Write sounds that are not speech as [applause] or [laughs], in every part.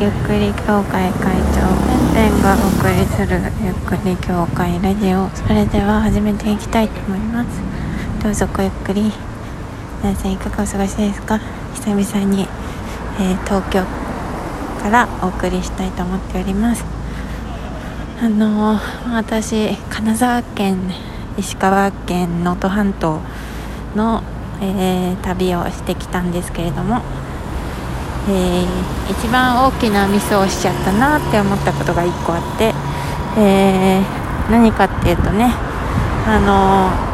ゆっくり協会会長本店がお送りするゆっくり協会ラジオそれでは始めていきたいと思います。どうぞごゆっくり。皆さんいかがお過ごしですか？久々に、えー、東京からお送りしたいと思っております。あのー、私金沢県石川県能登半島の、えー、旅をしてきたんですけれどもえー、一番大きなミスをしちゃったなって思ったことが1個あって、えー、何かっていうとねあの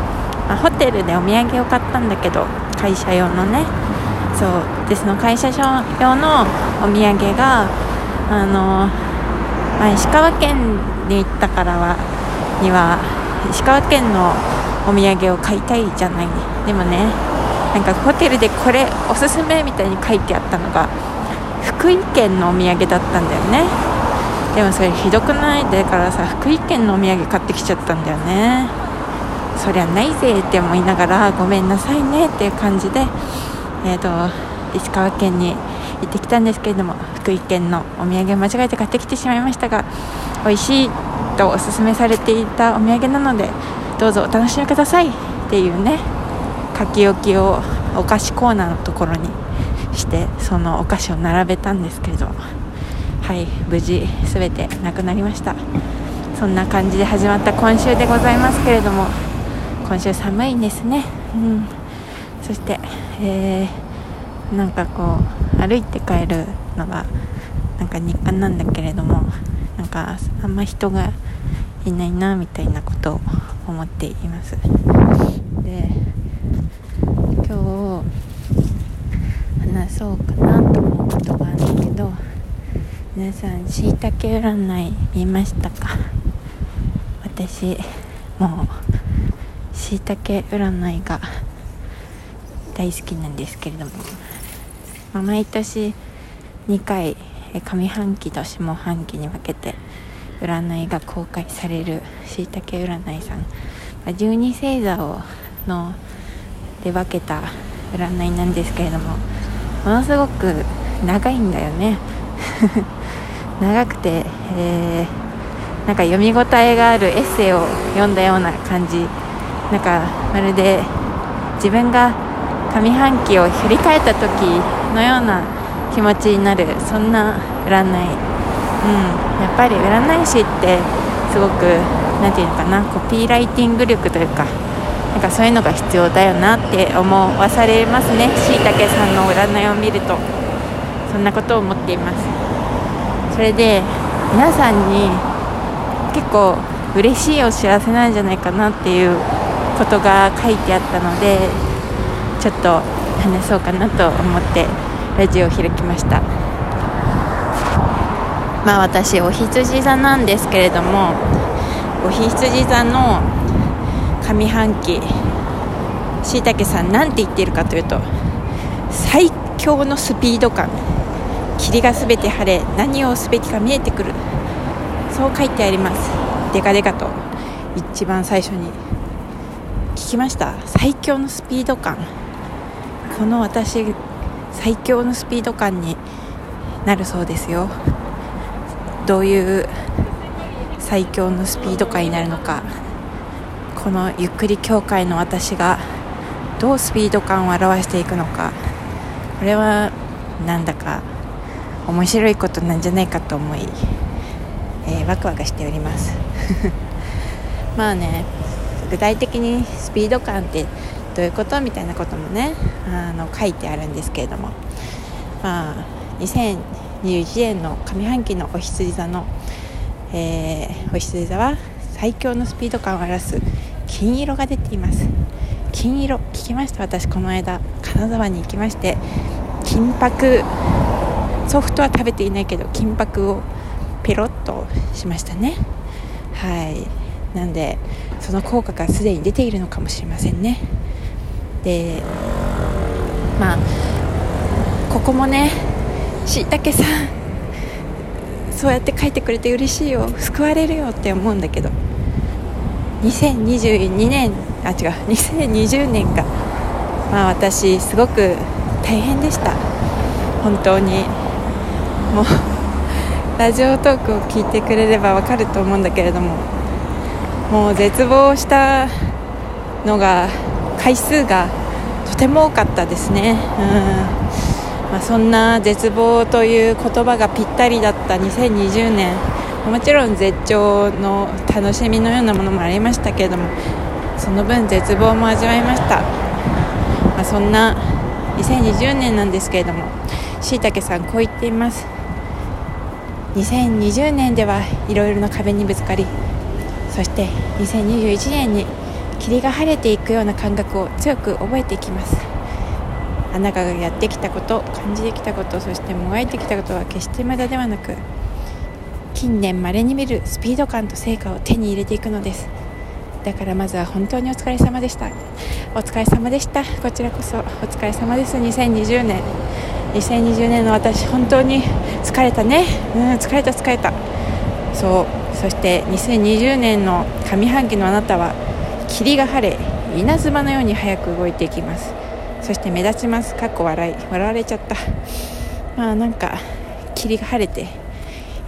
まあ、ホテルでお土産を買ったんだけど会社用のね。そうでその会社用のお土産があの、まあ、石川県に行ったからはには石川県のお土産を買いたいじゃない。でもねなんかホテルでこれおすすめみたいに書いてあったのが福井県のお土産だったんだよね。でもそれひどくない？だからさ福井県のお土産買ってきちゃったんだよね。そりゃないぜって思いながらごめんなさいねっていう感じでえっ、ー、と石川県に行ってきたんですけれども福井県のお土産間違えて買ってきてしまいましたが美味しいとおすすめされていたお土産なのでどうぞお楽しみくださいっていうね。書き置きをお菓子コーナーのところにしてそのお菓子を並べたんですけれどはい無事全てなくなりました。そんな感じで始まった今週でございますけれども。今週寒いんですね。うん。そして、えー、なんかこう歩いて帰るのがなんか日課なんだけれどもなんかあんま人がいないなみたいなことを思っています。で今日話そうかなと思うことがあるんだけど皆さんしいたけ占い見ましたか？私もうしいたけ占いが大好きなんですけれども、まあ、毎年2回上半期と下半期に分けて占いが公開されるしいたけ占いさん。12星座をので分けた占いなんですけれどもものすごく長いんだよね。[laughs] 長くて、えー、なんか読み応えがあるエッセイを読んだような感じ。なんかまるで自分が上半期を振り返った時のような気持ちになるそんな占い、うん、やっぱり占い師ってすごく何て言うのかなコピーライティング力というかなんかそういうのが必要だよなって思わされますね。しいたけさんの占いを見ると。そんなことを思っています。それで皆さんに結構嬉しいお知らせなんじゃないかなっていうことが書いてあったのでちょっと話そうかなと思ってラジオを開きました。まあ私お羊座なんですけれどもお羊座の上半期しいたけさん何て言っているかというと最強のスピード感霧が全て晴れ何をすべきか見えてくるそう書いてあります。デカデカと一番最初に聞きました。最強のスピード感。この私最強のスピード感になるそうですよ。どういう最強のスピード感になるのか。このゆっくり協会の私がどうスピード感を表していくのかこれはなんだか面白いことなんじゃないかと思い、えー、ワクワクしております。[laughs] まあね具体的にスピード感ってどういうことみたいなこともねあの書いてあるんですけれどもまあ2021年の上半期のお羊座の、えー、お羊座は最強のスピード感を表す金色が出ています。金色聞きました？私この間金沢に行きまして金箔ソフトは食べていないけど金箔をペロッとしましたね。はい。なんでその効果がすでに出ているのかもしれませんね。でまあここもねしいたけさんそうやって書いてくれて嬉しいよ。救われるよって思うんだけど。2022年あ違う2020年がまあ私すごく大変でした。本当に。もう [laughs] ラジオトークを聞いてくれればわかると思うんだけれども。もう絶望したのが回数がとても多かったですね、うん。まあ、そんな絶望という言葉がぴったりだった2020年もちろん絶頂の楽しみのようなものもありましたけれどもその分絶望も味わいました、まあ、そんな2020年なんですけれどもしいたけさんこう言っています。2020年ではいろいろな壁にぶつかりそして2021年に霧が晴れていくような感覚を強く覚えていきます。あなたがやってきたこと感じてきたことそしてもがいてきたことは決して無駄ではなく近年まれに見るスピード感と成果を手に入れていくのです。だからまずは本当にお疲れ様でした。お疲れ様でした。こちらこそお疲れ様です。2020年。2020年の私本当に疲れたね。うん疲れた疲れた。そう。そして2020年の上半期のあなたは霧が晴れ稲妻のように早く動いていきます。そして目立ちます。かっこ笑い。笑われちゃった。まあなんか霧が晴れて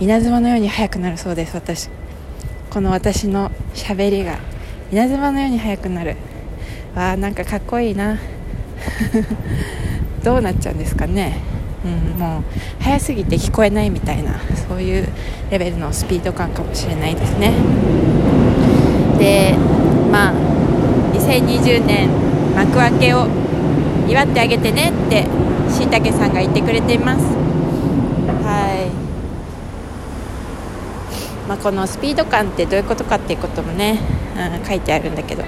稲妻のように速くなるそうです私。この私のしゃべりが。稲妻のように速くなる。わあなんかかっこいいな。[laughs] どうなっちゃうんですかね、うん、もう速すぎて聞こえないみたいなそういうレベルのスピード感かもしれないですね。でまあ2020年幕開けを祝ってあげてねってしいたけさんが言ってくれています。はい。まあ、このスピード感ってどういうことかっていうこともね、うん、書いてあるんだけど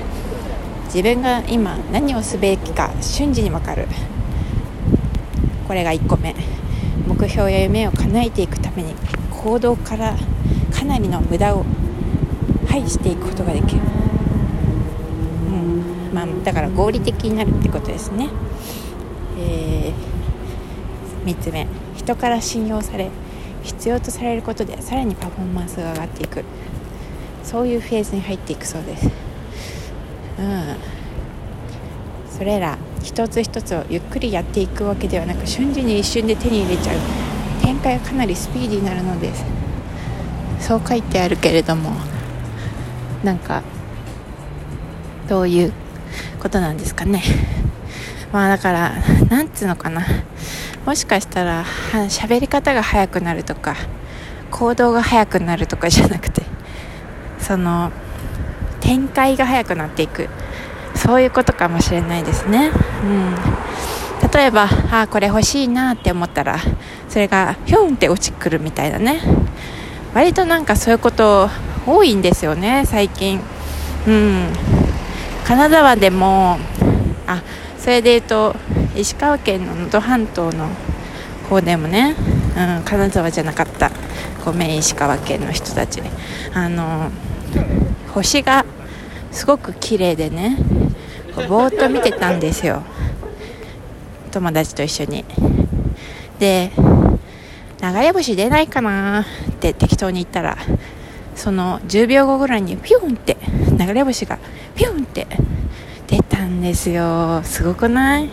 自分が今何をすべきか瞬時に分かる。これが1個目。目標や夢を叶えていくために行動からかなりの無駄を排していくことができる、うん。まあ、だから合理的になるってことですね、えー、3つ目。人から信用され必要とされることでさらにパフォーマンスが上がっていく。そういうフェーズに入っていくそうです。うん。それら一つ一つをゆっくりやっていくわけではなく瞬時に一瞬で手に入れちゃう。展開はかなりスピーディーになるのです。そう書いてあるけれどもなんかどういうことなんですかね。まあだからなんつうのかな。もしかしたら喋り方が速くなるとか行動が速くなるとかじゃなくてその展開が速くなっていく。そういうことかもしれないですね、うん、例えばあこれ欲しいなって思ったらそれがヒョンって落ちくるみたいなね。割となんかそういうこと多いんですよね最近。うん。金沢でもあそれで言うと石川県の能登半島の方でもね、うん、金沢じゃなかったごめん石川県の人たち。あの星がすごく綺麗でねぼーっと見てたんですよ。友達と一緒に。で流れ星出ないかなって適当に言ったらその10秒後ぐらいにピュンって流れ星がピュンって出たんですよ。すごくない？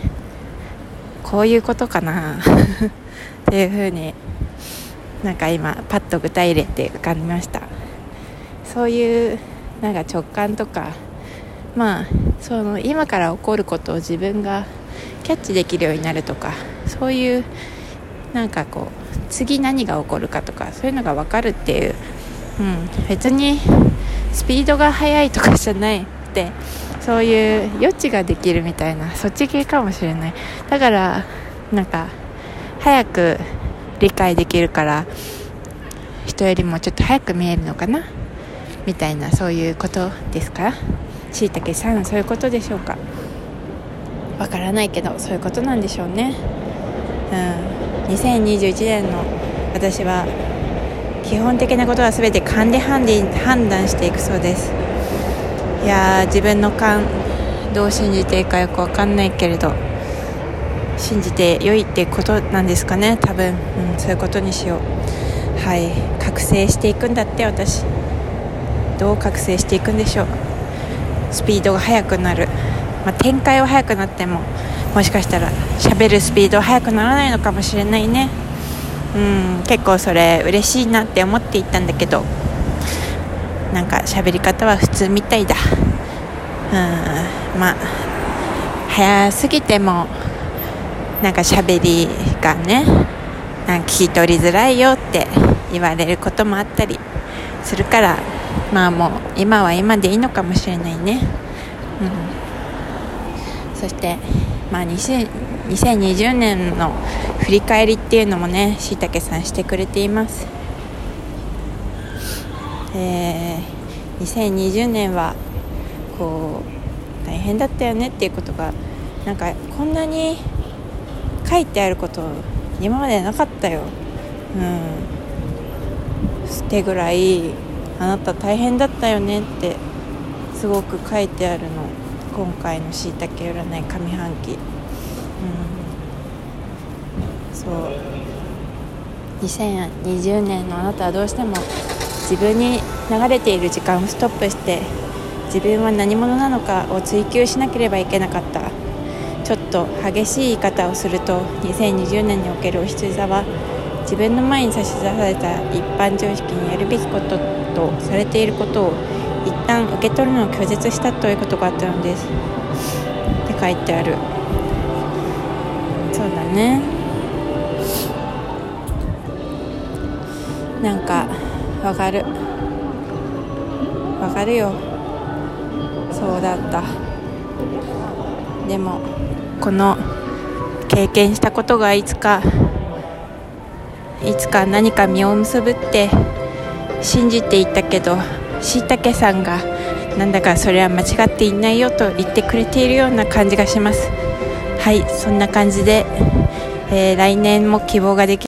こういうことかな。[laughs] っていうふうになんか今パッと具体例で浮かびました。そういうなんか直感とかまあその今から起こることを自分がキャッチできるようになるとかそういうなんかこう次何が起こるかとかそういうのが分かるっていう、うん、別にスピードが速いとかじゃない。ってそういう余地ができるみたいなそっち系かもしれない。だからなんか早く理解できるから人よりもちょっと早く見えるのかな？みたいなそういうことですか？しいたけさんそういうことでしょうか？わからないけどそういうことなんでしょうね。うん。2021年の私は基本的なことは全て勘で判断していくそうです。いや自分の勘どう信じていいかよく分かんないけれど信じて良いってことなんですかね多分、うん、そういうことにしよう。はい。覚醒していくんだって私。どう覚醒していくんでしょう。スピードが速くなる、まあ、展開は速くなってももしかしたら喋るスピードは速くならないのかもしれないね。うん結構それ嬉しいなって思っていたんだけどなんか喋り方は普通みたいだ。うんまあ早すぎてもなんか喋りがねなん聞き取りづらいよって言われることもあったりするからまあもう今は今でいいのかもしれないね、うん、そしてまあ2020年の振り返りっていうのもねしいたけさんしてくれています。えー、2020年はこう大変だったよねっていうことがなんかこんなに書いてあること今までなかったよ。うん。ってぐらいあなた大変だったよねってすごく書いてあるの。今回のしいたけ占い上半期。うん。そう。2020年のあなたはどうしても自分に流れている時間をストップして自分は何者なのかを追求しなければいけなかった。ちょっと激しい言い方をすると2020年におけるお羊座は自分の前に差し出された一般常識にやるべきこととされていることを一旦受け取るのを拒絶したということがあったのです。って書いてある。そうだね。なんかわかる。わかるよ。そうだった。でもこの経験したことがいつかいつか何か実を結ぶって信じていたけどしいたけさんがなんだかそれは間違っていないよと言ってくれているような感じがします。はいそんな感じで、えー、来年も希望ができ